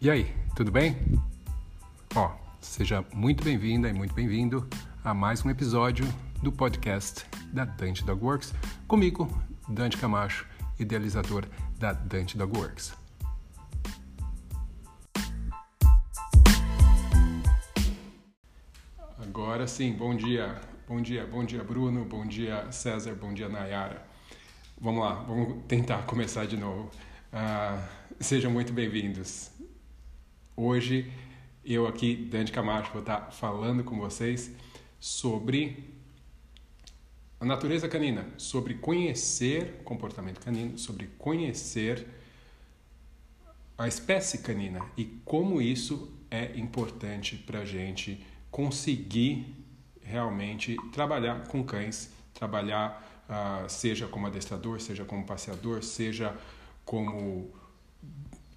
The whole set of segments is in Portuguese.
E aí, tudo bem? Ó, seja muito bem-vinda e muito bem-vindo a mais um episódio do podcast da Dante Dog Works, comigo, Dante Camacho, idealizador da Dante Dog Works. Agora sim, bom dia, bom dia, bom dia Bruno, bom dia César, bom dia Nayara. Vamos lá, vamos tentar começar de novo. Uh, sejam muito bem-vindos. Hoje eu aqui, Dante Camacho, vou estar falando com vocês sobre a natureza canina, sobre conhecer comportamento canino, sobre conhecer a espécie canina e como isso é importante para a gente conseguir realmente trabalhar com cães, trabalhar uh, seja como adestrador, seja como passeador, seja como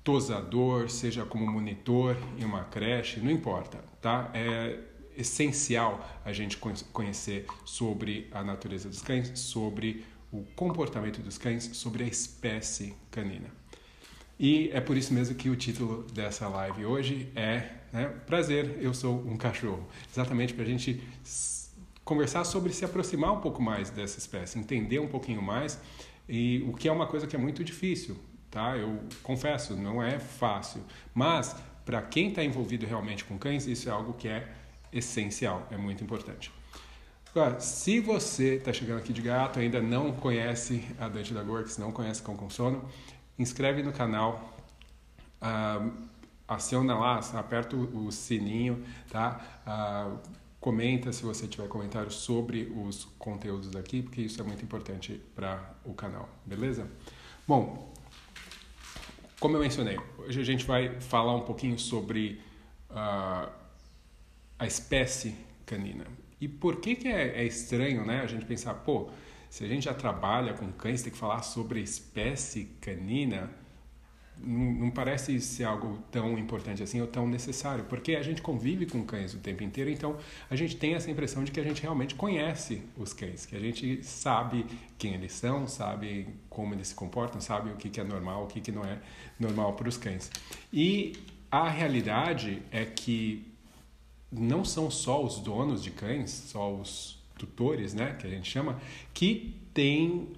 tosador, seja como monitor em uma creche, não importa, tá? É essencial a gente conhecer sobre a natureza dos cães, sobre o comportamento dos cães, sobre a espécie canina. E é por isso mesmo que o título dessa live hoje é né, Prazer, eu sou um cachorro. Exatamente para a gente conversar sobre se aproximar um pouco mais dessa espécie, entender um pouquinho mais, e o que é uma coisa que é muito difícil, tá? Eu confesso, não é fácil, mas para quem está envolvido realmente com cães, isso é algo que é essencial, é muito importante. Agora, se você está chegando aqui de gato, ainda não conhece a Dante da Works, não conhece Cão com Sono, inscreve no canal, aciona lá, aperta o sininho, tá? Uh, comenta se você tiver comentários sobre os conteúdos aqui, porque isso é muito importante para o canal, beleza? Bom, como eu mencionei, hoje a gente vai falar um pouquinho sobre uh, a espécie canina. E por que, que é, é, estranho né, a gente pensar, pô, se a gente já trabalha com cães, tem que falar sobre espécie canina? Não, parece ser algo tão importante assim ou tão necessário, porque a gente convive com cães o tempo inteiro, então a gente tem essa impressão de que a gente realmente conhece os cães, que a gente sabe quem eles são, sabe como eles se comportam, sabe o que, que é normal, o que, que não é normal para os cães. E a realidade é que não são só os donos de cães, só os tutores, né, que a gente chama, que têm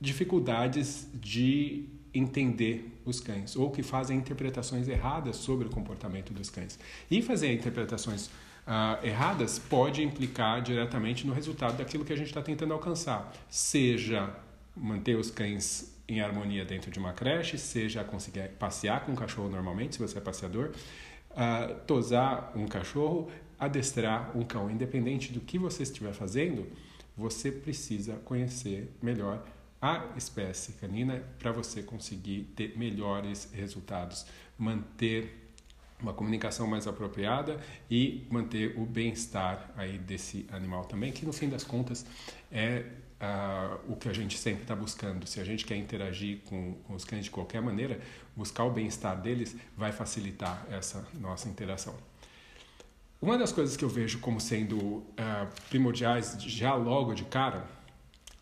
dificuldades de entender os cães ou que fazem interpretações erradas sobre o comportamento dos cães. E fazer interpretações uh, erradas pode implicar diretamente no resultado daquilo que a gente está tentando alcançar, seja manter os cães em harmonia dentro de uma creche, seja conseguir passear com um cachorro normalmente, se você é passeador, uh, tosar um cachorro, adestrar um cão. Independente do que você estiver fazendo, você precisa conhecer melhor a espécie canina para você conseguir ter melhores resultados, manter uma comunicação mais apropriada e manter o bem-estar aí desse animal também, que no fim das contas é uh, o que a gente sempre está buscando. Se a gente quer interagir com, com os cães de qualquer maneira, buscar o bem-estar deles vai facilitar essa nossa interação. Uma das coisas que eu vejo como sendo uh, primordiais já logo de cara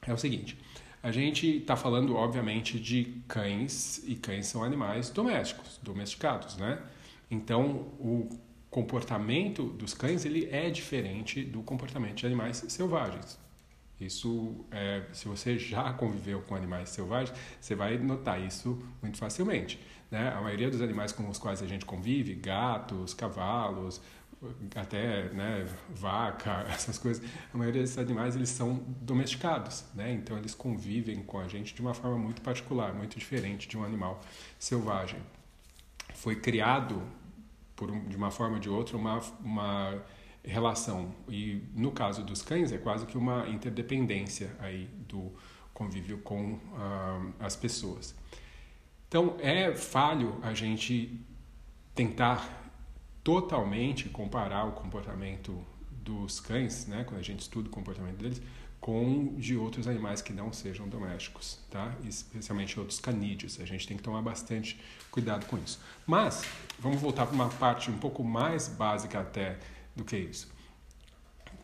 é o seguinte: a gente está falando, obviamente, de cães, e cães são animais domésticos, domesticados, né? Então, o comportamento dos cães ele é diferente do comportamento de animais selvagens. Isso, é, se você já conviveu com animais selvagens, você vai notar isso muito facilmente. Né? A maioria dos animais com os quais a gente convive, gatos, cavalos, até né, vaca, essas coisas, a maioria desses animais eles são domesticados, né? Então eles convivem com a gente de uma forma muito particular, muito diferente de um animal selvagem. Foi criado por um, de uma forma ou de outra uma uma relação e no caso dos cães é quase que uma interdependência aí do convívio com uh, as pessoas. Então é falho a gente tentar totalmente comparar o comportamento dos cães, né, quando a gente estuda o comportamento deles, com de outros animais que não sejam domésticos, tá? Especialmente outros canídeos. A gente tem que tomar bastante cuidado com isso. Mas vamos voltar para uma parte um pouco mais básica até do que isso.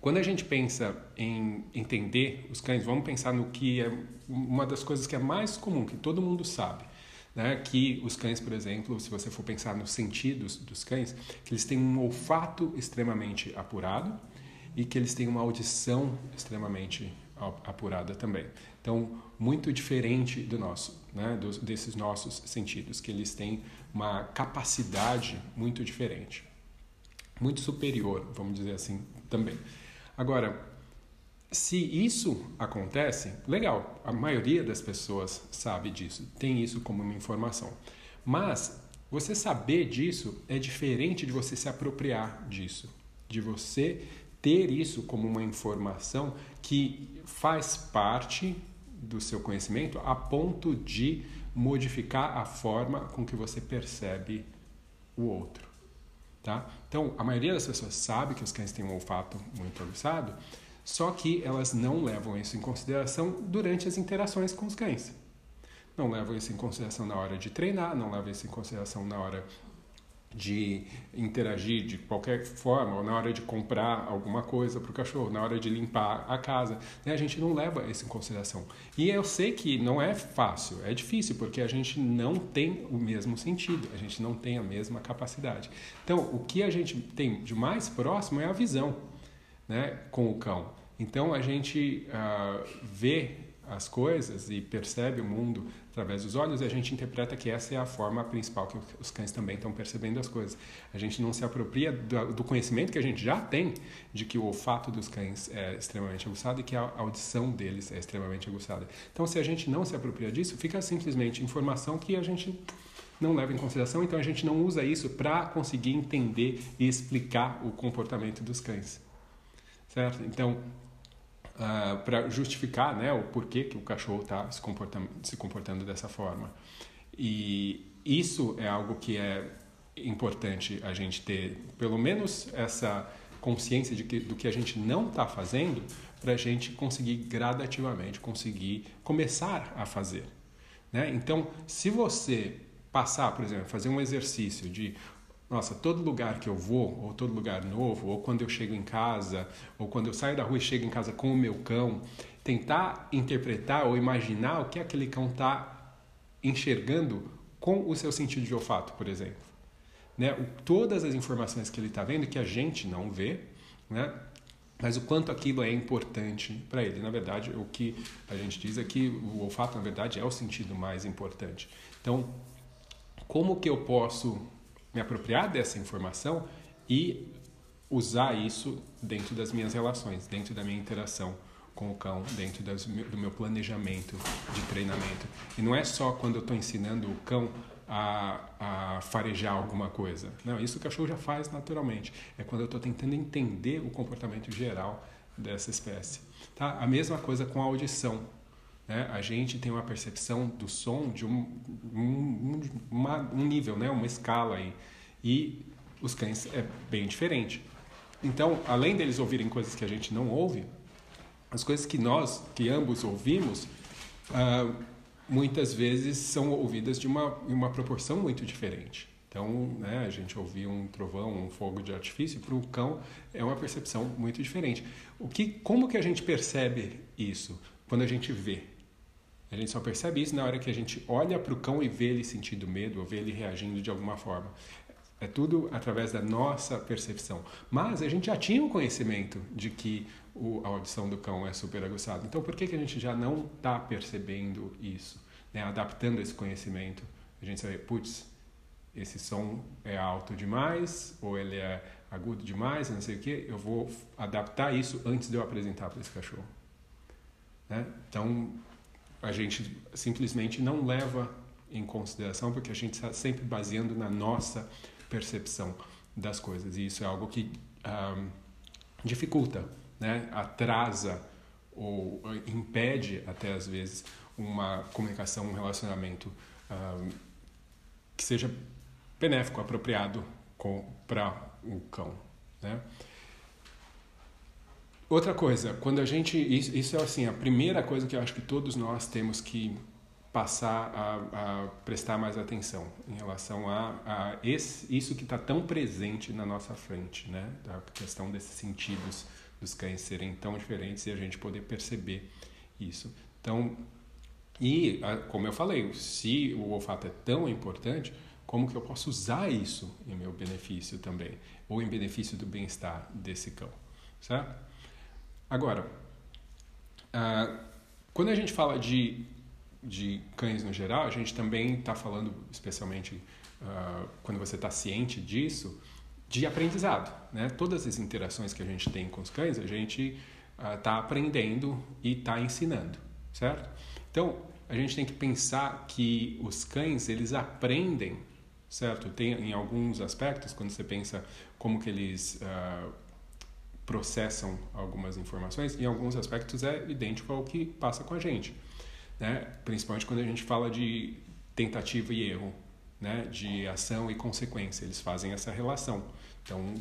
Quando a gente pensa em entender os cães, vamos pensar no que é uma das coisas que é mais comum, que todo mundo sabe. Né, que os cães, por exemplo, se você for pensar nos sentidos dos cães, que eles têm um olfato extremamente apurado e que eles têm uma audição extremamente apurada também. Então, muito diferente do nosso, né, dos, desses nossos sentidos, que eles têm uma capacidade muito diferente, muito superior, vamos dizer assim, também. Agora, se isso acontece, legal, a maioria das pessoas sabe disso, tem isso como uma informação. Mas você saber disso é diferente de você se apropriar disso, de você ter isso como uma informação que faz parte do seu conhecimento a ponto de modificar a forma com que você percebe o outro. Tá? Então, a maioria das pessoas sabe que os cães têm um olfato muito aguçado, só que elas não levam isso em consideração durante as interações com os cães. Não levam isso em consideração na hora de treinar, não levam isso em consideração na hora de interagir de qualquer forma, ou na hora de comprar alguma coisa para o cachorro, na hora de limpar a casa, né? a gente não leva isso em consideração. E eu sei que não é fácil, é difícil, porque a gente não tem o mesmo sentido, a gente não tem a mesma capacidade. Então, o que a gente tem de mais próximo é a visão né, com o cão. Então, a gente uh, vê as coisas e percebe o mundo através dos olhos e a gente interpreta que essa é a forma principal que os cães também estão percebendo as coisas. A gente não se apropria do, conhecimento que a gente já tem de que o olfato dos cães é extremamente aguçado e que a audição deles é extremamente aguçada. Então, se a gente não se apropria disso, fica simplesmente informação que a gente não leva em consideração, então a gente não usa isso para conseguir entender e explicar o comportamento dos cães. Certo? Então, uh, ah, para justificar né, o porquê que o cachorro está se comportando, se comportando dessa forma. E isso é algo que é importante a gente ter, pelo menos essa consciência de que, do que a gente não está fazendo, para a gente conseguir gradativamente conseguir começar a fazer. Né? Então, se você passar, por exemplo, fazer um exercício de nossa, todo lugar que eu vou, ou todo lugar novo, ou quando eu chego em casa, ou quando eu saio da rua e chego em casa com o meu cão, tentar interpretar ou imaginar o que aquele cão está enxergando com o seu sentido de olfato, por exemplo. Né? O, todas as informações que ele está vendo que a gente não vê, né? mas o quanto aquilo é importante para ele. Na verdade, o que a gente diz é que o olfato, na verdade, é o sentido mais importante. Então, como que eu posso me apropriar dessa informação e usar isso dentro das minhas relações, dentro da minha interação com o cão, dentro das, do meu planejamento de treinamento. E não é só quando eu estou ensinando o cão a, a, farejar alguma coisa. Não, isso o cachorro já faz naturalmente. É quando eu estou tentando entender o comportamento geral dessa espécie. Tá? A mesma coisa com a audição. Né? A gente tem uma percepção do som de um, um, uma, um nível, né? uma escala aí. E os cães é bem diferente. Então, além deles ouvirem coisas que a gente não ouve, as coisas que nós, que ambos ouvimos, uh, muitas vezes são ouvidas de uma, uma proporção muito diferente. Então, né, a gente ouvir um trovão, um fogo de artifício, para o cão é uma percepção muito diferente. O que, como que a gente percebe isso quando a gente vê? A gente só percebe isso na hora que a gente olha para o cão e vê ele sentindo medo ou vê ele reagindo de alguma forma. É tudo através da nossa percepção. Mas a gente já tinha um conhecimento de que o, a audição do cão é super aguçada. Então por que, que a gente já não está percebendo isso? Né? Adaptando esse conhecimento. A gente sabe, putz, esse som é alto demais ou ele é agudo demais, não sei o que. Eu vou adaptar isso antes de eu apresentar para esse cachorro. Né? Então a gente simplesmente não leva em consideração porque a gente está sempre baseando na nossa percepção das coisas e isso é algo que um, dificulta, né? atrasa ou impede até às vezes uma comunicação, um relacionamento um, que seja benéfico, apropriado para o cão, né? Outra coisa, quando a gente. Isso, isso, é assim, a primeira coisa que eu acho que todos nós temos que passar a, a prestar mais atenção em relação a, a esse, isso que está tão presente na nossa frente, né? A questão desses sentidos dos cães serem tão diferentes e a gente poder perceber isso. Então, E, como eu falei, se o olfato é tão importante, como que eu posso usar isso em meu benefício também, ou em benefício do bem-estar desse cão, certo? Agora, uh, quando a gente fala de, de cães no geral, a gente também está falando, especialmente uh, quando você está ciente disso, de aprendizado, né? Todas as interações que a gente tem com os cães, a gente está uh, aprendendo e está ensinando, certo? Então, a gente tem que pensar que os cães, eles aprendem, certo? Tem em alguns aspectos, quando você pensa como que eles uh, processam algumas informações, em alguns aspectos é idêntico ao que passa com a gente, né? Principalmente quando a gente fala de tentativa e erro, né? De ação e consequência, eles fazem essa relação. Então,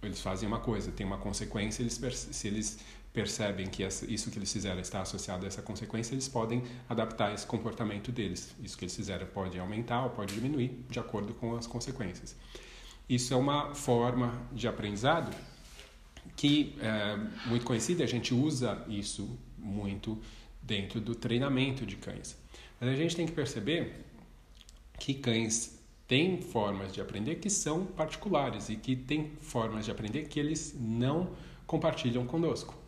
eles fazem uma coisa, tem uma consequência, eles se eles percebem que isso que eles fizeram está associado a essa consequência, eles podem adaptar esse comportamento deles. Isso que eles fizeram pode aumentar ou pode diminuir de acordo com as consequências. Isso é uma forma de aprendizado que é muito conhecida, a gente usa isso muito dentro do treinamento de cães. Mas a gente tem que perceber que cães têm formas de aprender que são particulares e que têm formas de aprender que eles não compartilham conosco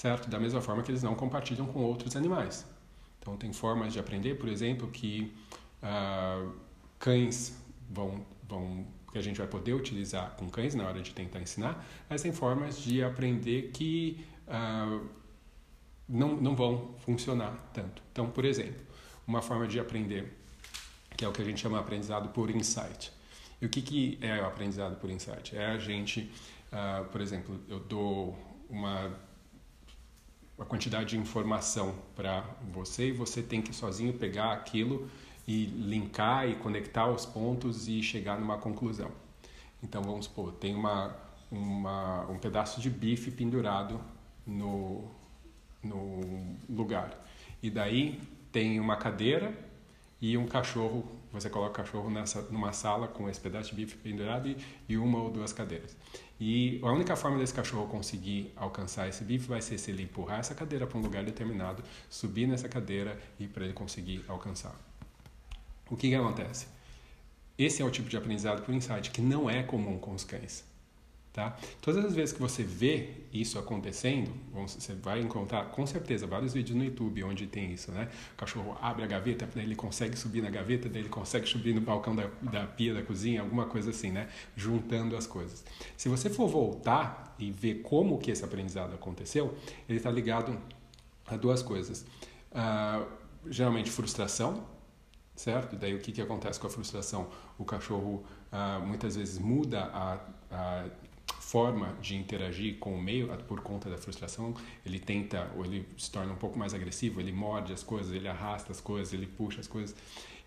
certo? Da mesma forma que eles não compartilham com outros animais. Então, tem formas de aprender, por exemplo, que uh, cães vão, vão que a gente vai poder utilizar com cães na hora de tentar ensinar, mas tem formas de aprender que uh, não, não vão funcionar tanto. Então, por exemplo, uma forma de aprender, que é o que a gente chama aprendizado por insight. E o que, que é o aprendizado por insight? É a gente, uh, por exemplo, eu dou uma uma quantidade de informação para você e você tem que sozinho pegar aquilo e linkar e conectar os pontos e chegar numa conclusão. Então vamos supor, tem uma, uma, um pedaço de bife pendurado no, no lugar. E daí tem uma cadeira e um cachorro. Você coloca o cachorro nessa, numa sala com esse pedaço de bife pendurado e, e uma ou duas cadeiras. E a única forma desse cachorro conseguir alcançar esse bife vai ser se ele empurrar essa cadeira para um lugar determinado, subir nessa cadeira e para ele conseguir alcançar. O que, que acontece? Esse é o tipo de aprendizado por insight que não é comum com os cães. Tá? Todas as vezes que você vê isso acontecendo, você vai encontrar com certeza vários vídeos no YouTube onde tem isso, né? O cachorro abre a gaveta, daí ele consegue subir na gaveta, daí ele consegue subir no balcão da, da pia da cozinha, alguma coisa assim, né? Juntando as coisas. Se você for voltar e ver como que esse aprendizado aconteceu, ele está ligado a duas coisas. Uh, geralmente frustração, certo? Daí o que, que acontece com a frustração? O cachorro uh, muitas vezes muda a, a forma de interagir com o meio por conta da frustração, ele tenta ou ele se torna um pouco mais agressivo, ele morde as coisas, ele arrasta as coisas, ele puxa as coisas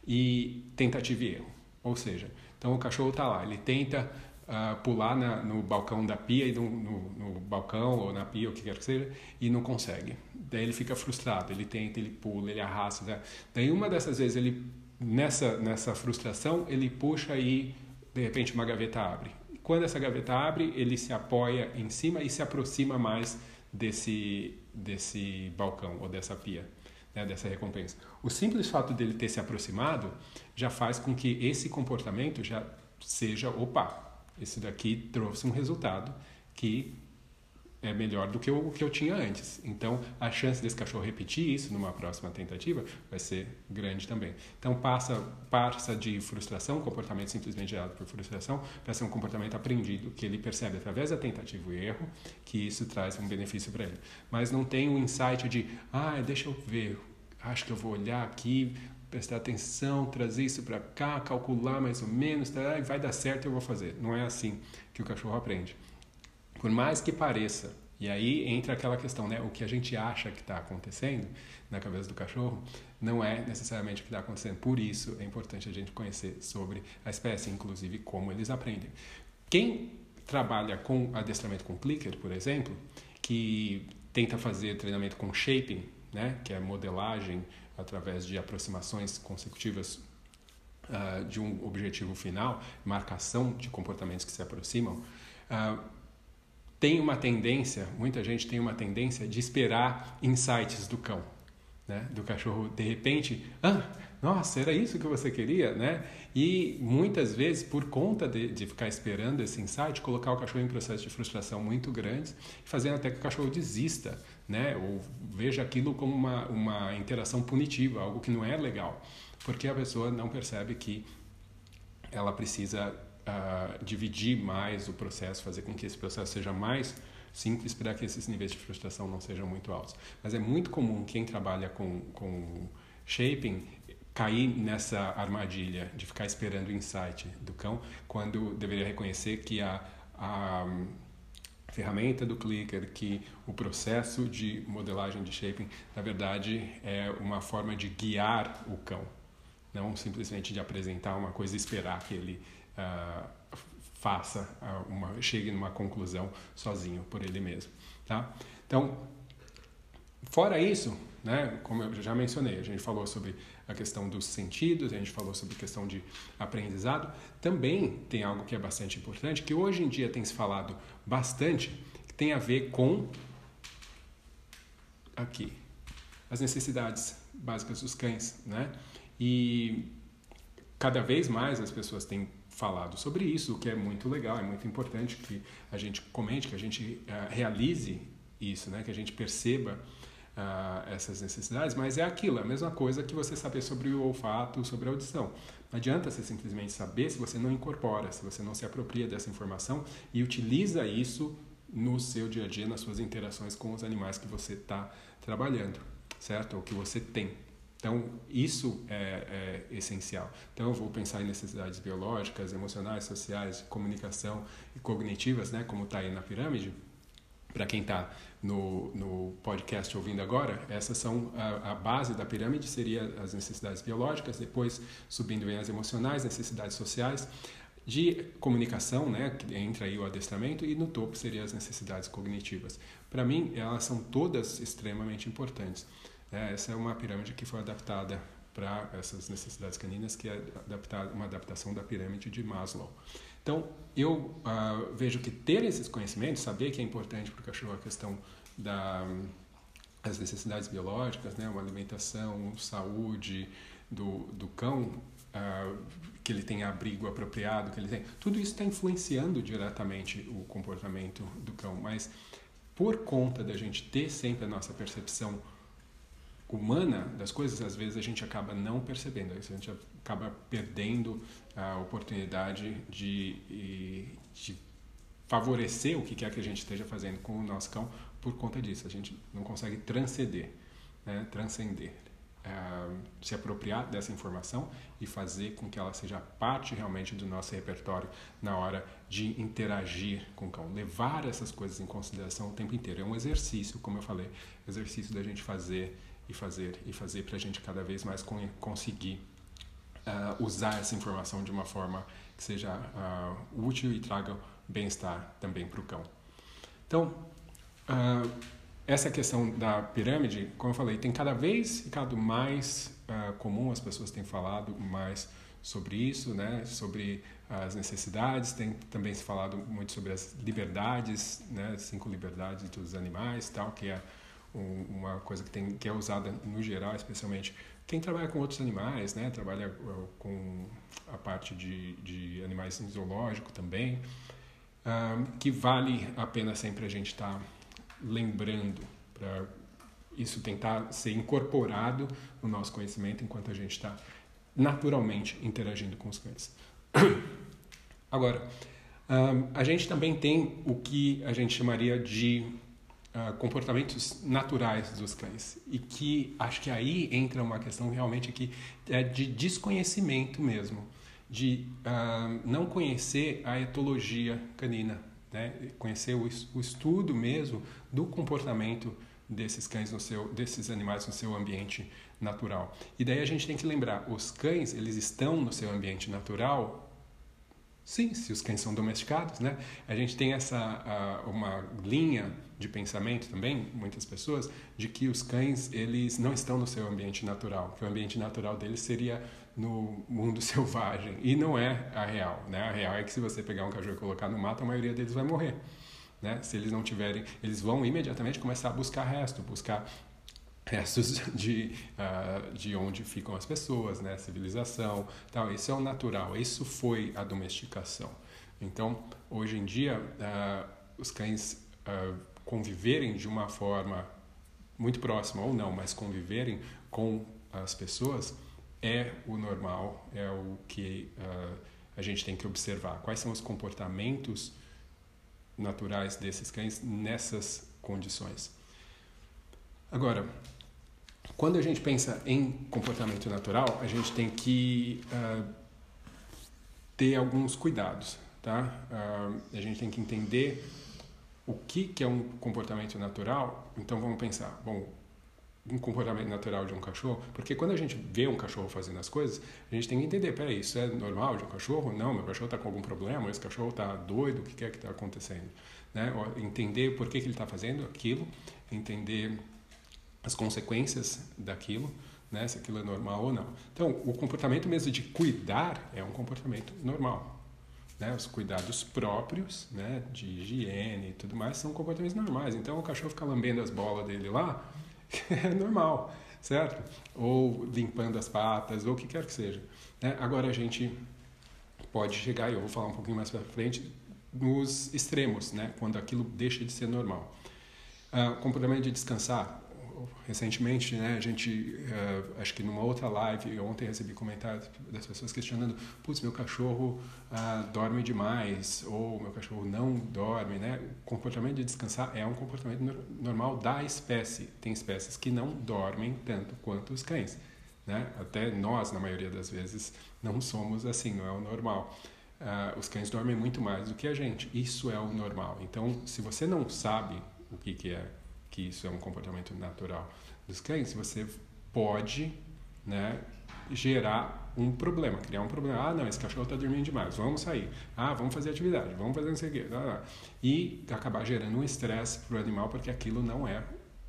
e tentativa e erro. Ou seja, então o cachorro está lá, ele tenta uh, pular na, no balcão da pia e no, no, no, balcão ou na pia, o que quer que seja, e não consegue. Daí ele fica frustrado, ele tenta, ele pula, ele arrasta. Né? Daí uma dessas vezes ele nessa nessa frustração ele puxa e de repente uma gaveta abre quando essa gaveta abre, ele se apoia em cima e se aproxima mais desse, desse balcão ou dessa pia, né, dessa recompensa. O simples fato dele ter se aproximado já faz com que esse comportamento já seja, opa, esse daqui trouxe um resultado que é melhor do que o que eu tinha antes. Então, a chance desse cachorro repetir isso numa próxima tentativa vai ser grande também. Então, passa, passa de frustração, comportamento simplesmente gerado por frustração, para ser um comportamento aprendido, que ele percebe através da tentativa e erro que isso traz um benefício para ele. Mas não tem o um insight de, ah, deixa eu ver, acho que eu vou olhar aqui, prestar atenção, trazer isso para cá, calcular mais ou menos, tá, vai dar certo, eu vou fazer. Não é assim que o cachorro aprende. Por mais que pareça, e aí entra aquela questão, né? O que a gente acha que está acontecendo na cabeça do cachorro não é necessariamente o que está acontecendo. Por isso é importante a gente conhecer sobre a espécie, inclusive como eles aprendem. Quem trabalha com adestramento com clicker, por exemplo, que tenta fazer treinamento com shaping, né? Que é modelagem através de aproximações consecutivas uh, de um objetivo final, marcação de comportamentos que se aproximam. Uh, tem uma tendência, muita gente tem uma tendência de esperar insights do cão. né? Do cachorro de repente, ah, nossa, era isso que você queria, né? E muitas vezes, por conta de, de ficar esperando esse insight, colocar o cachorro em processo de frustração muito grandes, fazendo até que o cachorro desista, né? Ou veja aquilo como uma, uma interação punitiva, algo que não é legal, porque a pessoa não percebe que ela precisa uh, dividir mais o processo, fazer com que esse processo seja mais simples para que esses níveis de frustração não sejam muito altos. Mas é muito comum quem trabalha com, com shaping cair nessa armadilha de ficar esperando o insight do cão, quando deveria reconhecer que a, a ferramenta do clicker, que o processo de modelagem de shaping, na verdade, é uma forma de guiar o cão, não simplesmente de apresentar uma coisa e esperar que ele uh, faça uh, uma chegue numa conclusão sozinho por ele mesmo, tá? Então, fora isso, né, como eu já mencionei, a gente falou sobre a questão dos sentidos, a gente falou sobre a questão de aprendizado. Também tem algo que é bastante importante, que hoje em dia tem se falado bastante, que tem a ver com aqui as necessidades básicas dos cães, né? E cada vez mais as pessoas têm falado sobre isso, o que é muito legal, é muito importante que a gente comente, que a gente uh, realize isso, né? Que a gente perceba uh, essas necessidades, mas é aquilo, é a mesma coisa que você saber sobre o olfato, sobre a audição. Não adianta você simplesmente saber se você não incorpora, se você não se apropria dessa informação e utiliza isso no seu dia a dia, nas suas interações com os animais que você está trabalhando, certo? Ou que você tem. Então, isso é, é, essencial. Então, eu vou pensar em necessidades biológicas, emocionais, sociais, comunicação e cognitivas, né, como está aí na pirâmide. Para quem está no, no podcast ouvindo agora, essas são a, a, base da pirâmide, seria as necessidades biológicas, depois subindo vem as emocionais, necessidades sociais, de comunicação, né, que entra aí o adestramento, e no topo seriam as necessidades cognitivas. Para mim, elas são todas extremamente importantes. Né? Essa é uma pirâmide que foi adaptada para essas necessidades caninas, que é adaptada, uma adaptação da pirâmide de Maslow. Então, eu uh, vejo que ter esses conhecimentos, saber que é importante para o cachorro a questão da necessidades biológicas, né, uma alimentação, saúde do, do cão, uh, que ele tenha abrigo apropriado, que ele tem, tudo isso está influenciando diretamente o comportamento do cão. Mas por conta da gente ter sempre a nossa percepção humana das coisas, às vezes a gente acaba não percebendo, a gente acaba perdendo a oportunidade de, de favorecer o que quer que a gente esteja fazendo com o nosso cão por conta disso. A gente não consegue transcender, né? transcender, uh, se apropriar dessa informação e fazer com que ela seja parte realmente do nosso repertório na hora de interagir com o cão. Levar essas coisas em consideração o tempo inteiro. É um exercício, como eu falei, exercício da gente fazer e fazer e fazer para a gente cada vez mais conseguir uh, usar essa informação de uma forma que seja uh, útil e traga bem-estar também para o cão. Então, uh, essa questão da pirâmide, como eu falei, tem cada vez ficado mais comum, as pessoas têm falado mais sobre isso, né? sobre as necessidades, tem também se falado muito sobre as liberdades, né? cinco liberdades dos animais, tal, que é uma coisa que, tem, que é usada no geral, especialmente quem trabalha com outros animais, né? Trabalha uh, com a parte de, de animais em zoológico também, uh, que vale a pena sempre a gente estar tá lembrando para isso tentar ser incorporado no nosso conhecimento enquanto a gente está naturalmente interagindo com os cães. Agora, um, a gente também tem o que a gente chamaria de uh, comportamentos naturais dos cães e que acho que aí entra uma questão realmente que é de desconhecimento mesmo, de uh, não conhecer a etologia canina, né? conhecer o, o estudo mesmo do comportamento desses cães no seu, desses animais no seu ambiente natural. E daí a gente tem que lembrar, os cães eles estão no seu ambiente natural Sim, se os cães são domesticados, né? A gente tem essa uh, uma linha de pensamento também, muitas pessoas, de que os cães eles não estão no seu ambiente natural, que o ambiente natural deles seria no mundo selvagem e não é a real, né? A real é que se você pegar um cachorro e colocar no mato, a maioria deles vai morrer, né? Se eles não tiverem, eles vão imediatamente começar a buscar resto, buscar restos de, uh, de onde ficam as pessoas, né? Civilização, tal. Isso é o natural. Isso foi a domesticação. Então, hoje em dia, uh, os cães uh, conviverem de uma forma muito próxima ou não, mas conviverem com as pessoas é o normal, é o que a gente tem que observar. Quais são os comportamentos naturais desses cães nessas condições? Agora, quando a gente pensa em comportamento natural, a gente tem que uh, ter alguns cuidados, tá? Uh, a gente tem que entender o que, que é um comportamento natural. Então vamos pensar, bom, um comportamento natural de um cachorro, porque quando a gente vê um cachorro fazendo as coisas, a gente tem que entender, peraí, isso é normal de um cachorro? Não, meu cachorro está com algum problema, esse cachorro está doido, o que é que está acontecendo? Né? Entender por que, que ele está fazendo aquilo, entender as consequências daquilo, né, se aquilo é normal ou não. Então, o comportamento mesmo de cuidar é um comportamento normal. Né? Os cuidados próprios, né, de higiene e tudo mais, são comportamentos normais. Então, o cachorro ficar lambendo as bolas dele lá é normal, certo? Ou limpando as patas, ou o que quer que seja. Né? Agora, a gente pode chegar, e eu vou falar um pouquinho mais para frente, nos extremos, né? quando aquilo deixa de ser normal. Uh, comportamento de descansar, recentemente, né, a gente, uh, acho que numa outra live, ontem recebi comentários das pessoas questionando, putz, meu cachorro uh, dorme demais, ou meu cachorro não dorme, né? O comportamento de descansar é um comportamento normal da espécie. Tem espécies que não dormem tanto quanto os cães, né? Até nós, na maioria das vezes, não somos assim, não é o normal. Uh, os cães dormem muito mais do que a gente. Isso é o normal. Então, se você não sabe o que, que é que isso é um comportamento natural dos cães, você pode né, gerar um problema, criar um problema. Ah, não, esse cachorro está dormindo demais, vamos sair. Ah, vamos fazer atividade, vamos fazer não sei o quê. E acabar gerando um estresse para o animal, porque aquilo não é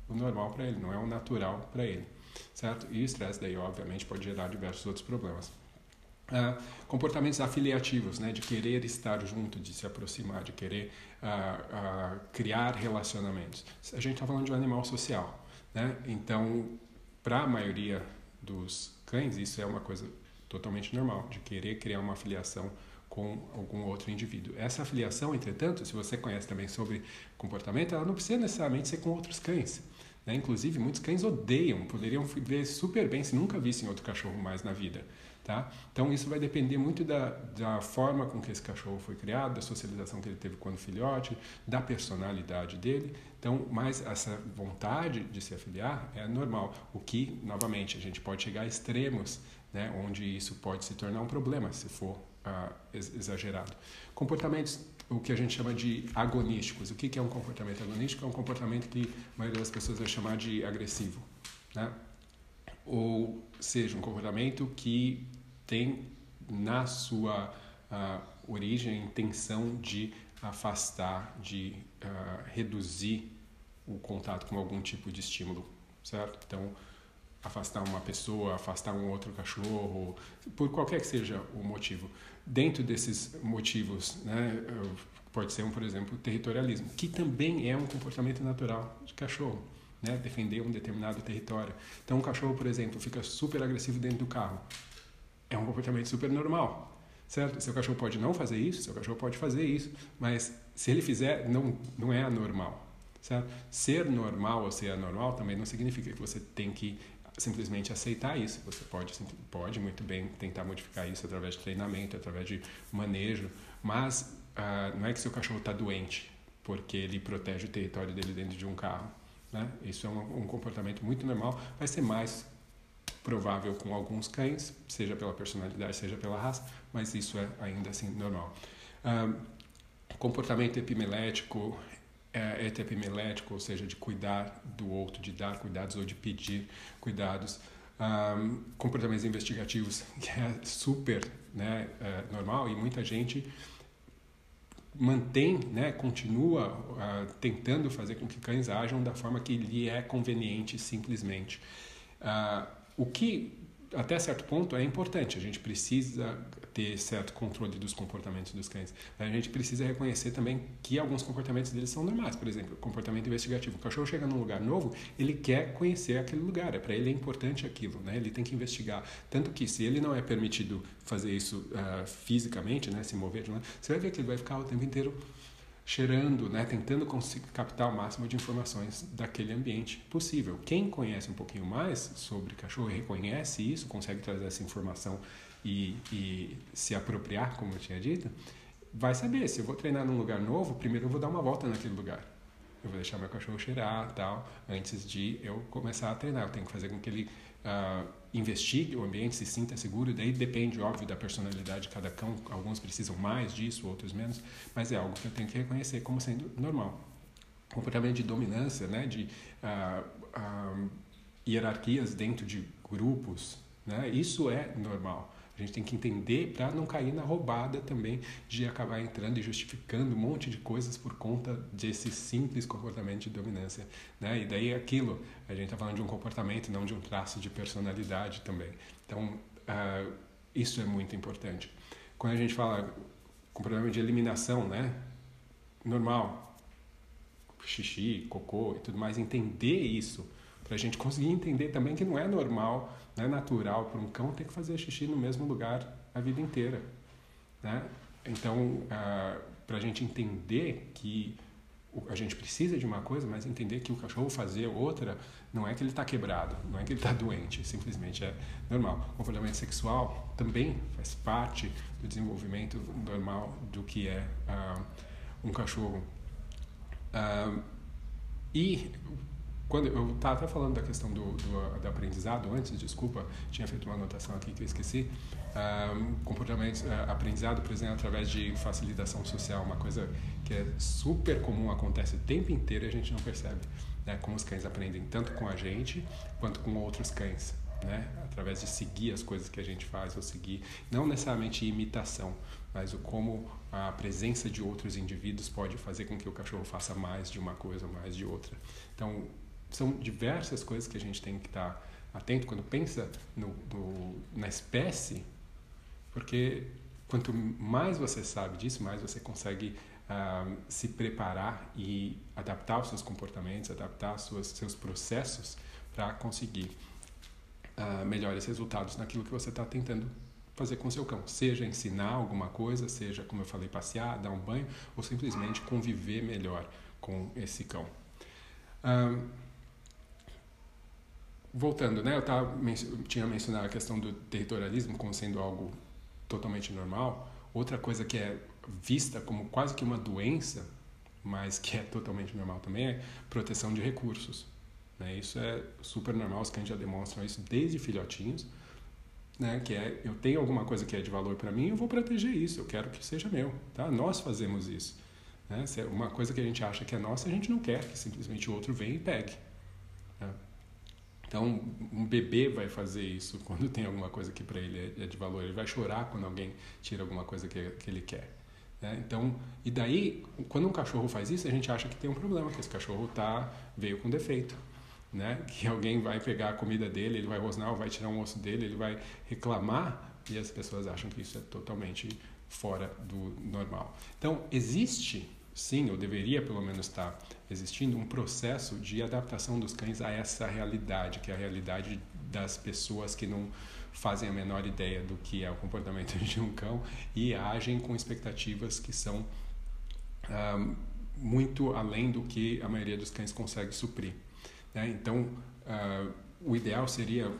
o normal para ele, não é o natural para ele, certo? E o estresse daí, obviamente, pode gerar diversos outros problemas. Uh, comportamentos afiliativos, né, de querer estar junto, de se aproximar, de querer uh, uh, criar relacionamentos. A gente está falando de um animal social, né? Então, para a maioria dos cães, isso é uma coisa totalmente normal, de querer criar uma afiliação com algum outro indivíduo. Essa afiliação, entretanto, se você conhece também sobre comportamento, ela não precisa necessariamente ser com outros cães. Né? Inclusive, muitos cães odeiam, poderiam ver super bem se nunca vissem outro cachorro mais na vida. Tá? Então isso vai depender muito da, da forma com que esse cachorro foi criado, da socialização que ele teve quando filhote, da personalidade dele. Então, mas essa vontade de se afiliar é normal. O que, novamente, a gente pode chegar a extremos, né, onde isso pode se tornar um problema se for ah, exagerado. Comportamentos, o que a gente chama de agonísticos. O que, é um comportamento agonístico? É um comportamento que a maioria das pessoas vai chamar de agressivo. Né? ou seja, um comportamento que tem na sua uh, origem a intenção de afastar, de uh, reduzir o contato com algum tipo de estímulo, certo? Então, afastar uma pessoa, afastar um outro cachorro, por qualquer que seja o motivo. Dentro desses motivos, né, pode ser, um, por exemplo, territorialismo, que também é um comportamento natural de cachorro né, defender um determinado território. Então, um cachorro, por exemplo, fica super agressivo dentro do carro. É um comportamento super normal, certo? Seu cachorro pode não fazer isso, seu cachorro pode fazer isso, mas se ele fizer, não, não é anormal, certo? Ser normal ou ser anormal também não significa que você tem que simplesmente aceitar isso. Você pode, pode muito bem tentar modificar isso através de treinamento, através de manejo, mas uh, não é que seu cachorro está doente porque ele protege o território dele dentro de um carro. Né? Isso é um, um comportamento muito normal. Vai ser mais provável com alguns cães, seja pela personalidade, seja pela raça, mas isso é ainda assim normal. Comportamento epimelético, é, epimelético, ou seja, de cuidar do outro, de dar cuidados ou de pedir cuidados. Um, comportamentos investigativos, que é super né, é, normal e muita gente mantém, né, continua uh, tentando fazer com que cães ajam da forma que lhe é conveniente, simplesmente. Uh, o que até certo ponto é importante. A gente precisa ter certo controle dos comportamentos dos cães. A gente precisa reconhecer também que alguns comportamentos deles são normais. Por exemplo, comportamento investigativo. O cachorro chega num lugar novo, ele quer conhecer aquele lugar. É para ele é importante aquilo, né? Ele tem que investigar. Tanto que se ele não é permitido fazer isso uh, fisicamente, né, se mover, né, você vai ver que ele vai ficar o tempo inteiro cheirando, né, tentando captar o máximo de informações daquele ambiente possível. Quem conhece um pouquinho mais sobre cachorro e reconhece isso, consegue trazer essa informação e, e se apropriar, como eu tinha dito, vai saber se eu vou treinar num lugar novo, primeiro eu vou dar uma volta naquele lugar. Eu vou deixar meu cachorro cheirar, tal, antes de eu começar a treinar. Eu tenho que fazer com que ele uh, investigue o ambiente, se sinta seguro. Daí depende, óbvio, da personalidade de cada cão. Alguns precisam mais disso, outros menos. Mas é algo que eu tenho que reconhecer como sendo normal. Comportamento de dominância, né, de uh, uh, hierarquias dentro de grupos, né, isso é normal. A gente tem que entender para não cair na roubada também de acabar entrando e justificando um monte de coisas por conta desse simples comportamento de dominância. Né? E daí aquilo, a gente está falando de um comportamento, não de um traço de personalidade também. Então, uh, isso é muito importante. Quando a gente fala comportamento de eliminação, né? normal, xixi, cocô e tudo mais, entender isso para a gente conseguir entender também que não é normal, não é natural para um cão ter que fazer xixi no mesmo lugar a vida inteira. Né? Então, ah, para a gente entender que a gente precisa de uma coisa, mas entender que o cachorro fazer outra não é que ele está quebrado, não é que ele está doente, simplesmente é normal. O comportamento sexual também faz parte do desenvolvimento normal do que é uh, um cachorro. Uh, e quando eu estava até falando da questão do, do, do, aprendizado antes, desculpa, tinha feito uma anotação aqui que eu esqueci. Um, comportamento, uh, aprendizado, por exemplo, através de facilitação social, uma coisa que é super comum, acontece o tempo inteiro e a gente não percebe. Né? Como os cães aprendem tanto com a gente quanto com outros cães. Né? Através de seguir as coisas que a gente faz ou seguir, não necessariamente imitação, mas o como a presença de outros indivíduos pode fazer com que o cachorro faça mais de uma coisa, mais de outra. Então, são diversas coisas que a gente tem que estar atento quando pensa no, no, na espécie, porque quanto mais você sabe disso, mais você consegue uh, se preparar e adaptar os seus comportamentos, adaptar os seus, processos para conseguir uh, melhores resultados naquilo que você está tentando fazer com seu cão. Seja ensinar alguma coisa, seja, como eu falei, passear, dar um banho, ou simplesmente conviver melhor com esse cão. Uh, voltando, né? Eu tava, tinha mencionado a questão do territorialismo como sendo algo totalmente normal. Outra coisa que é vista como quase que uma doença, mas que é totalmente normal também, é proteção de recursos. Né? Isso é super normal, os cães já demonstram isso desde filhotinhos. Né, que é eu tenho alguma coisa que é de valor para mim, eu vou proteger isso, eu quero que seja meu, tá? Nós fazemos isso. Né? Se é uma coisa que a gente acha que é nossa, a gente não quer que simplesmente o outro venha e pegue. Então, um bebê vai fazer isso quando tem alguma coisa que para ele é, é de valor. Ele vai chorar quando alguém tira alguma coisa que, que ele quer. Né? Então, e daí, quando um cachorro faz isso, a gente acha que tem um problema, que esse cachorro tá, veio com defeito. Né? Que alguém vai pegar a comida dele, ele vai rosnar, vai tirar um osso dele, ele vai reclamar e as pessoas acham que isso é totalmente fora do normal. Então, existe sim, ou deveria pelo menos estar existindo um processo de adaptação dos cães a essa realidade, que é a realidade das pessoas que não fazem a menor ideia do que é o comportamento de um cão e agem com expectativas que são ah, muito além do que a maioria dos cães consegue suprir. Né? Então, ah, o ideal seria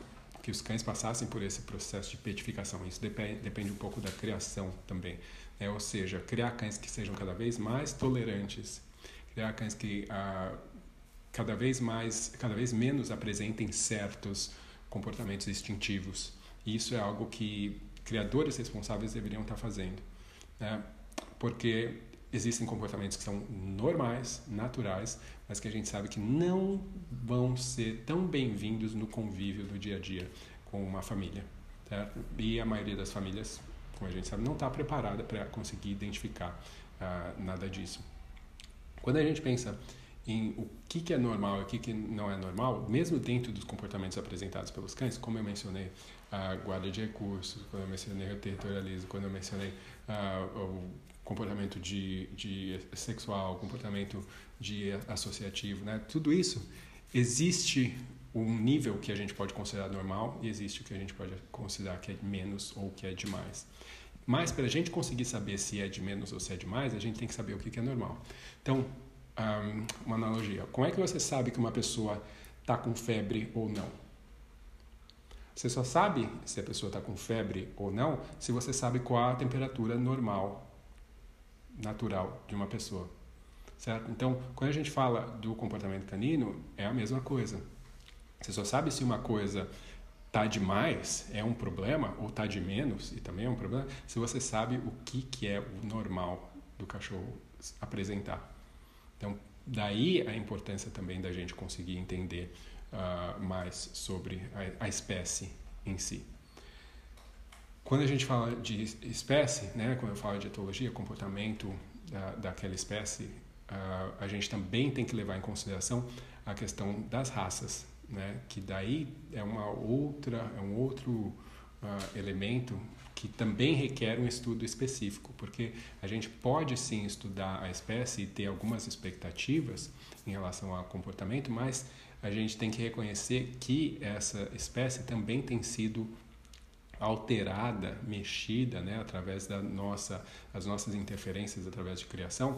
que os cães passassem por esse processo de petificação. Isso depende, depende um pouco da criação também. É, ou seja, criar cães que sejam cada vez mais tolerantes, criar cães que ah, cada vez mais, cada vez menos apresentem certos comportamentos instintivos. E isso é algo que criadores responsáveis deveriam estar fazendo, né? porque existem comportamentos que são normais, naturais, mas que a gente sabe que não vão ser tão bem-vindos no convívio do dia a dia com uma família. Certo? E a maioria das famílias como a gente sabe, não está preparada para conseguir identificar uh, nada disso. Quando a gente pensa em o que, que é normal e o que, que não é normal, mesmo dentro dos comportamentos apresentados pelos cães, como eu mencionei a guarda de recursos, quando eu mencionei o territorialismo, quando eu mencionei uh, o comportamento de, de sexual, comportamento de associativo, né? Tudo isso existe um nível que a gente pode considerar normal e existe o que a gente pode considerar que é menos ou que é demais. Mas para a gente conseguir saber se é de menos ou se é demais, a gente tem que saber o que é normal. Então, um, uma analogia. Como é que você sabe que uma pessoa está com febre ou não? Você só sabe se a pessoa está com febre ou não se você sabe qual a temperatura normal, natural de uma pessoa. Certo? Então, quando a gente fala do comportamento canino, é a mesma coisa. Você só sabe se uma coisa tá demais é um problema ou tá de menos e também é um problema se você sabe o que que é o normal do cachorro apresentar. Então, daí a importância também da gente conseguir entender uh, mais sobre a, a, espécie em si. Quando a gente fala de espécie, né, quando eu falo de etologia, comportamento da, daquela espécie, uh, a gente também tem que levar em consideração a questão das raças, né, que daí é uma outra, é um outro uh, elemento que também requer um estudo específico, porque a gente pode sim estudar a espécie e ter algumas expectativas em relação ao comportamento, mas a gente tem que reconhecer que essa espécie também tem sido alterada, mexida, né, através da nossa, as nossas interferências através de criação,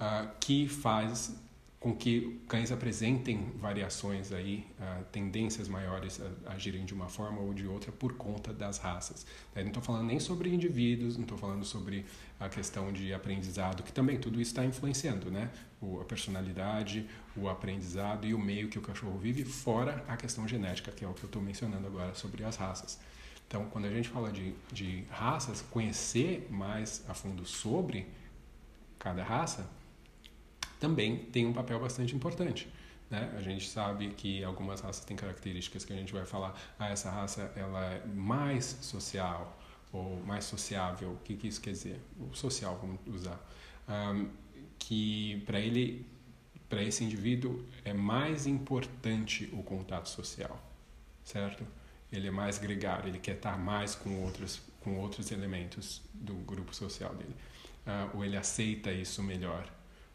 uh, que faz com que cães apresentem variações aí, uh, tendências maiores a agirem de uma forma ou de outra por conta das raças. Eu não estou falando nem sobre indivíduos, não estou falando sobre a questão de aprendizado, que também tudo isso está influenciando, né? O, a personalidade, o aprendizado e o meio que o cachorro vive, fora a questão genética, que é o que eu estou mencionando agora sobre as raças. Então, quando a gente fala de, de raças, conhecer mais a fundo sobre cada raça também tem um papel bastante importante. Né? A gente sabe que algumas raças têm características que a gente vai falar, ah, essa raça ela é mais social ou mais sociável. O que, que isso quer dizer? O social, vamos usar. Um, que para ele, para esse indivíduo, é mais importante o contato social, certo? Ele é mais gregário, ele quer estar mais com outros, com outros elementos do grupo social dele. Uh, ou ele aceita isso melhor.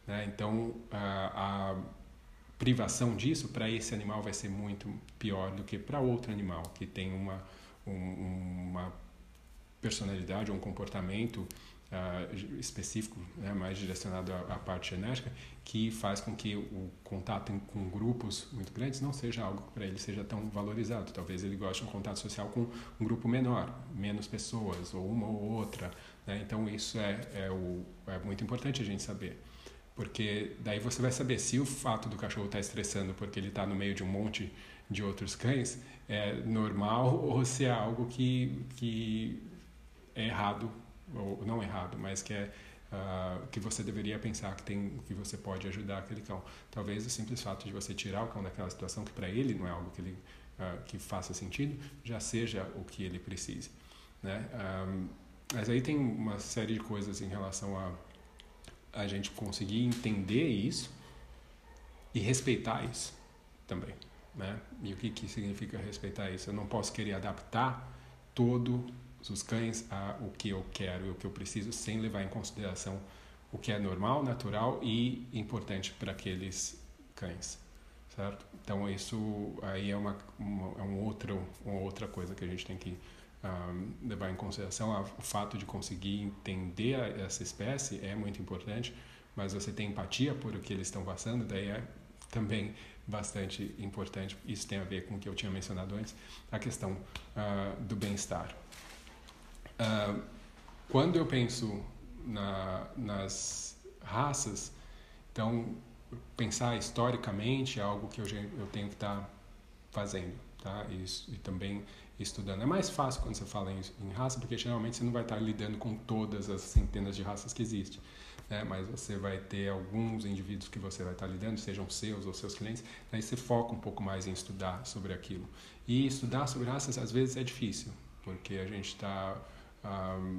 Né? Então, a, a privação disso para esse animal vai ser muito pior do que para outro animal que tem uma, um, uma personalidade ou um comportamento uh, específico, né, mais direcionado à, à, parte genética, que faz com que o contato em, com grupos muito grandes não seja algo que para ele seja tão valorizado. Talvez ele goste de um contato social com um grupo menor, menos pessoas, ou uma ou outra. Né? Então, isso é, é, o, é muito importante a gente saber. Porque daí você vai saber se o fato do cachorro estar tá estressando porque ele está no meio de um monte de outros cães é normal ou se é algo que, que é errado, ou não errado, mas que é uh, que você deveria pensar que tem que você pode ajudar aquele cão. Talvez o simples fato de você tirar o cão daquela situação que para ele não é algo que ele uh, que faça sentido, já seja o que ele precise, né? Um, mas aí tem uma série de coisas em relação a a gente conseguir entender isso e respeitar isso também, né? E o que que significa respeitar isso? Eu não posso querer adaptar todos os cães a o que eu quero e o que eu preciso sem levar em consideração o que é normal, natural e importante para aqueles cães, certo? Então isso aí é uma, uma, é um outro uma outra coisa que a gente tem que levar em consideração o fato de conseguir entender essa espécie é muito importante, mas você tem empatia por o que eles estão passando, daí é também bastante importante. Isso tem a ver com o que eu tinha mencionado antes, a questão uh, do bem-estar. Uh, quando eu penso na, nas raças, então pensar historicamente é algo que eu, eu tenho que estar tá fazendo, tá? Isso, e também estudando. É mais fácil quando você fala em, em, raça, porque geralmente você não vai estar lidando com todas as centenas de raças que existem. Né? Mas você vai ter alguns indivíduos que você vai estar lidando, sejam seus ou seus clientes, aí você foca um pouco mais em estudar sobre aquilo. E estudar sobre raças às vezes é difícil, porque a gente está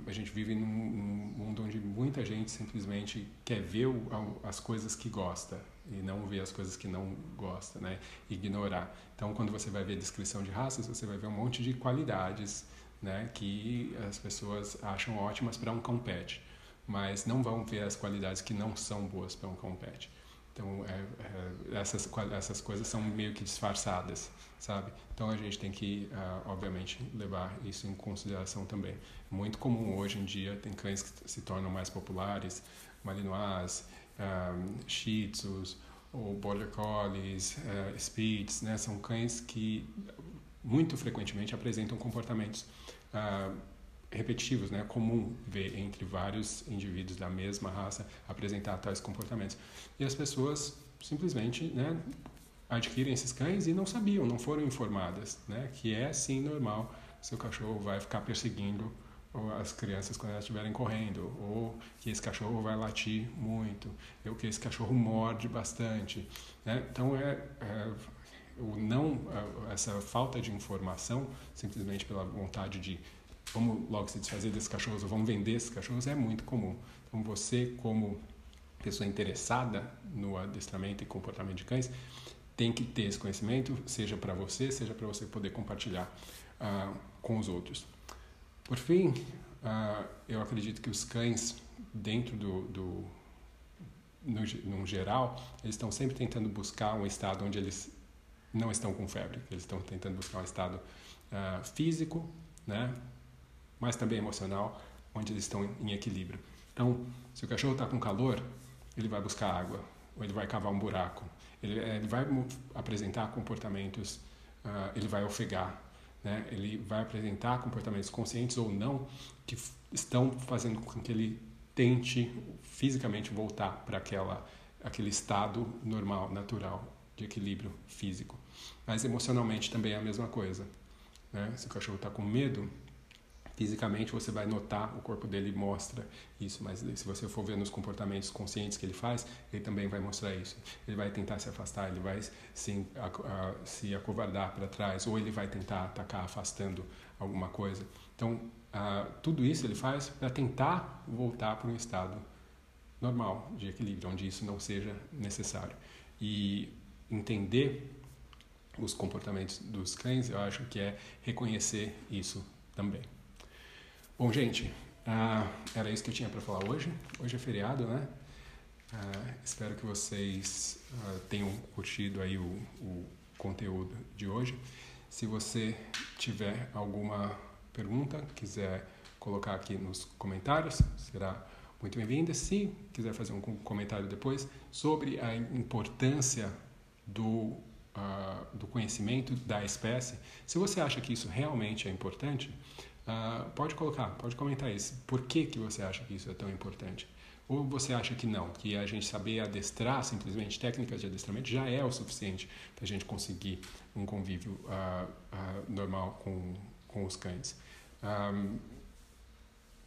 a gente vive num, num, mundo onde muita gente simplesmente quer ver o, as coisas que gosta e não ver as coisas que não gosta, né? Ignorar. Então, quando você vai ver a descrição de raças, você vai ver um monte de qualidades, né? Que as pessoas acham ótimas para um cão pet, mas não vão ver as qualidades que não são boas para um cão pet. Então, é, é, essas, essas coisas são meio que disfarçadas, sabe? Então, a gente tem que, uh, obviamente, levar isso em consideração também. Muito comum hoje em dia, tem cães que se tornam mais populares, Malinois, um, Shih Tzus, ou Border Collies, uh, Spitz, né? São cães que muito frequentemente apresentam comportamentos uh, repetitivos, né? Comum ver entre vários indivíduos da mesma raça apresentar tais comportamentos. E as pessoas simplesmente, né, adquirem esses cães e não sabiam, não foram informadas, né, que é sim normal, seu cachorro vai ficar perseguindo as crianças quando elas estiverem correndo, ou que esse cachorro vai latir muito, ou que esse cachorro morde bastante, né? Então é, é o não essa falta de informação simplesmente pela vontade de vamos logo se desfazer desses cachorros ou vamos vender esses cachorros é muito comum. Então você como pessoa interessada no adestramento e comportamento de cães tem que ter esse conhecimento, seja para você, seja para você poder compartilhar uh, com os outros. Por fim, uh, eu acredito que os cães dentro do, do no, no geral, eles estão sempre tentando buscar um estado onde eles não estão com febre. Eles estão tentando buscar um estado uh, físico, né? mas também emocional, onde eles estão em equilíbrio. Então, se o cachorro está com calor, ele vai buscar água, ou ele vai cavar um buraco, ele, ele vai apresentar comportamentos, uh, ele vai ofegar, né? ele vai apresentar comportamentos conscientes ou não que estão fazendo com que ele tente fisicamente voltar para aquela aquele estado normal, natural de equilíbrio físico. Mas emocionalmente também é a mesma coisa. Né? Se o cachorro está com medo, fisicamente você vai notar, o corpo dele mostra isso, mas se você for ver nos comportamentos conscientes que ele faz, ele também vai mostrar isso. Ele vai tentar se afastar, ele vai se, a, a, se acovardar para trás, ou ele vai tentar atacar afastando alguma coisa. Então, a, tudo isso ele faz para tentar voltar para um estado normal de equilíbrio, onde isso não seja necessário. E entender os comportamentos dos cães, eu acho que é reconhecer isso também. Bom, gente, uh, era isso que eu tinha para falar hoje. Hoje é feriado, né? Uh, espero que vocês uh, tenham curtido aí o, o, conteúdo de hoje. Se você tiver alguma pergunta, quiser colocar aqui nos comentários, será muito bem-vinda. Se quiser fazer um comentário depois sobre a importância do, do conhecimento da espécie, se você acha que isso realmente é importante, Uh, pode colocar, pode comentar isso. Por que, que você acha que isso é tão importante? Ou você acha que não, que a gente saber adestrar simplesmente técnicas de adestramento já é o suficiente para a gente conseguir um convívio uh, uh, normal com, com os cães? Um,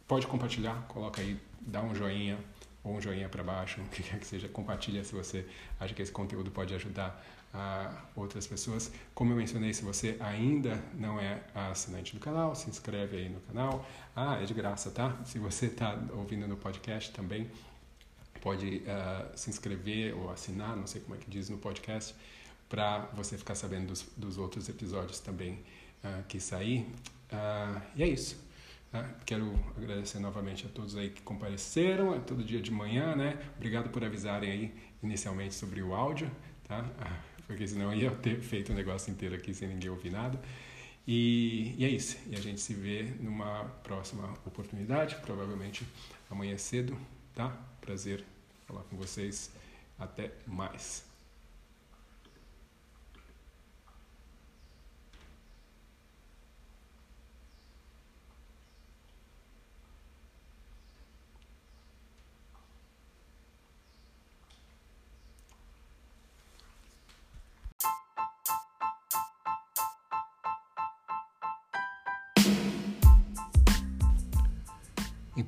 pode compartilhar, coloca aí, dá um joinha ou um joinha para baixo, o que quer que seja, compartilha se você acha que esse conteúdo pode ajudar a outras pessoas. Como eu mencionei, se você ainda não é assinante do canal, se inscreve aí no canal. Ah, é de graça, tá? Se você está ouvindo no podcast também, pode uh, se inscrever ou assinar, não sei como é que diz no podcast, para você ficar sabendo dos, dos, outros episódios também uh, que sair. Uh, e é isso. Quero agradecer novamente a todos aí que compareceram, é todo dia de manhã, né? Obrigado por avisarem aí inicialmente sobre o áudio, tá? Porque senão eu ia ter feito o negócio inteiro aqui sem ninguém ouvir nada. E, e, é isso. E a gente se vê numa próxima oportunidade, provavelmente amanhã cedo, tá? Prazer falar com vocês. Até mais.